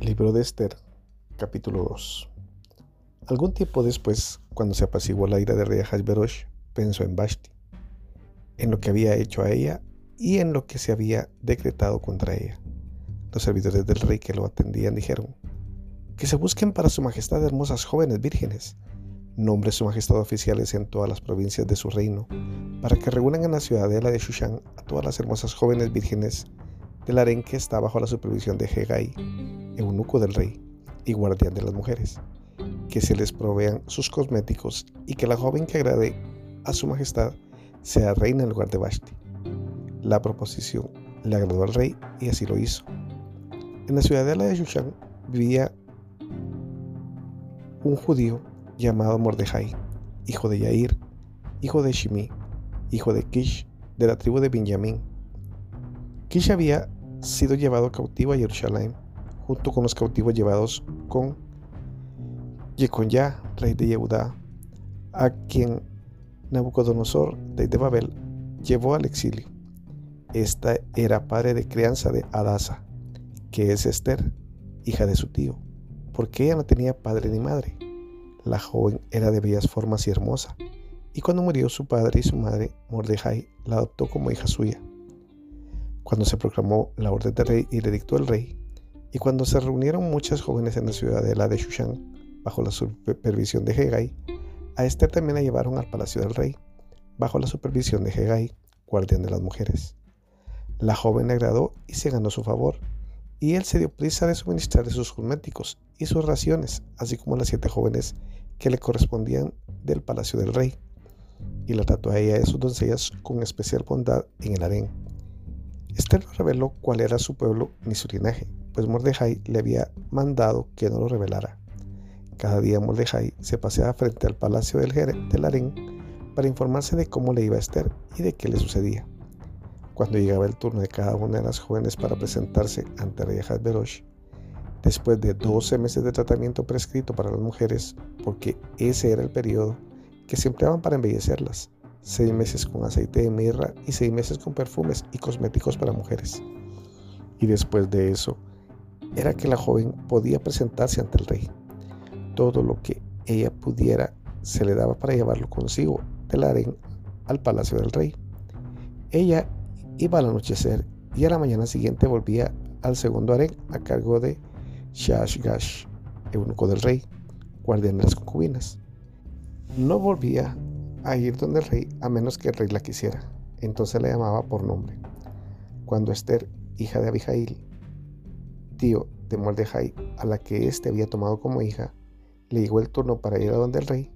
Libro de Esther, capítulo 2. Algún tiempo después, cuando se apaciguó la ira de rey Hashverosh, pensó en Vashti, en lo que había hecho a ella y en lo que se había decretado contra ella. Los servidores del rey que lo atendían dijeron, que se busquen para su majestad hermosas jóvenes vírgenes, nombre su majestad oficiales en todas las provincias de su reino, para que reúnan en la ciudadela de Shushan a todas las hermosas jóvenes vírgenes del harén que está bajo la supervisión de Hegai, eunuco del rey y guardián de las mujeres, que se les provean sus cosméticos y que la joven que agrade a su majestad sea reina en lugar de Vashti. La proposición le agradó al rey y así lo hizo. En la ciudadela de Shushan vivía un judío llamado Mordejai, hijo de Yair, hijo de Shimi, hijo de Kish, de la tribu de Benjamín. Kish había sido llevado cautivo a Jerusalén, junto con los cautivos llevados con Yeconyá, rey de Yehudá, a quien Nabucodonosor, rey de Babel, llevó al exilio. Esta era padre de crianza de Adasa, que es Esther, hija de su tío, porque ella no tenía padre ni madre. La joven era de bellas formas y hermosa, y cuando murió su padre y su madre, Mordejai la adoptó como hija suya. Cuando se proclamó la orden del rey y le dictó el rey, y cuando se reunieron muchas jóvenes en la ciudadela de Shushan, bajo la supervisión de Hegai, a Esther también la llevaron al palacio del rey, bajo la supervisión de Hegai, guardián de las mujeres. La joven le agradó y se ganó su favor, y él se dio prisa de suministrarle sus cosméticos y sus raciones, así como las siete jóvenes que le correspondían del palacio del rey, y la trató a ella y a sus doncellas con especial bondad en el harén. Esther no reveló cuál era su pueblo ni su linaje, pues Mordejai le había mandado que no lo revelara. Cada día Mordejai se paseaba frente al palacio del, del harén para informarse de cómo le iba a Esther y de qué le sucedía. Cuando llegaba el turno de cada una de las jóvenes para presentarse ante Rey Berosh, después de 12 meses de tratamiento prescrito para las mujeres, porque ese era el periodo que se empleaban para embellecerlas, seis meses con aceite de mirra y seis meses con perfumes y cosméticos para mujeres. Y después de eso, era que la joven podía presentarse ante el rey. Todo lo que ella pudiera se le daba para llevarlo consigo del harén al palacio del rey. Ella iba al anochecer y a la mañana siguiente volvía al segundo harén a cargo de Shashgash, eunuco del rey, guardián de las concubinas. No volvía a ir donde el rey a menos que el rey la quisiera. Entonces la llamaba por nombre. Cuando Esther, hija de Abijail, tío de Mordejai, a la que éste había tomado como hija, le llegó el turno para ir a donde el rey,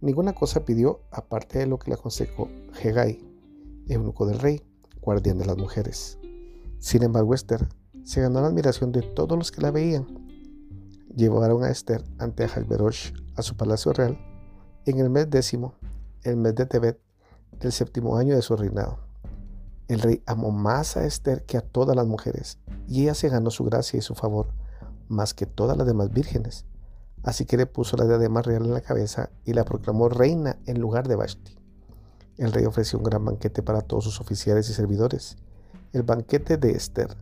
ninguna cosa pidió aparte de lo que le aconsejó Hegai, eunuco del rey, guardián de las mujeres. Sin embargo, Esther se ganó la admiración de todos los que la veían. Llevaron a Esther ante Ahasverosh a su palacio real en el mes décimo, el mes de Tebet, del séptimo año de su reinado. El rey amó más a Esther que a todas las mujeres, y ella se ganó su gracia y su favor, más que todas las demás vírgenes. Así que le puso la diadema real en la cabeza y la proclamó reina en lugar de Vashti. El rey ofreció un gran banquete para todos sus oficiales y servidores, el banquete de Esther.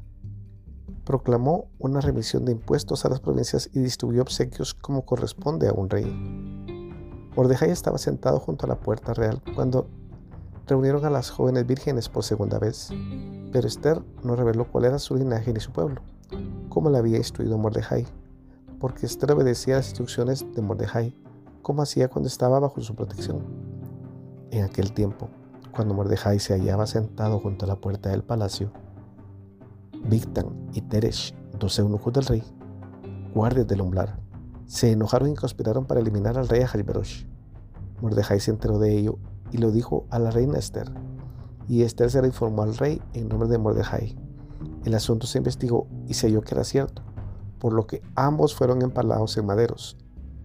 Proclamó una remisión de impuestos a las provincias y distribuyó obsequios como corresponde a un rey. Mordejai estaba sentado junto a la puerta real cuando reunieron a las jóvenes vírgenes por segunda vez, pero Esther no reveló cuál era su linaje ni su pueblo, como le había instruido Mordejai, porque Esther obedecía las instrucciones de Mordejai, como hacía cuando estaba bajo su protección. En aquel tiempo, cuando Mordejai se hallaba sentado junto a la puerta del palacio, Bigtan y Teresh, dos eunucos del rey, guardias del umbral, se enojaron y conspiraron para eliminar al rey Ahasverosh. Mordejai se enteró de ello y lo dijo a la reina Esther, y Esther se le informó al rey en nombre de Mordejai. El asunto se investigó y se halló que era cierto, por lo que ambos fueron empalados en maderos.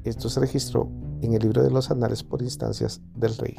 Esto se registró en el libro de los anales por instancias del rey.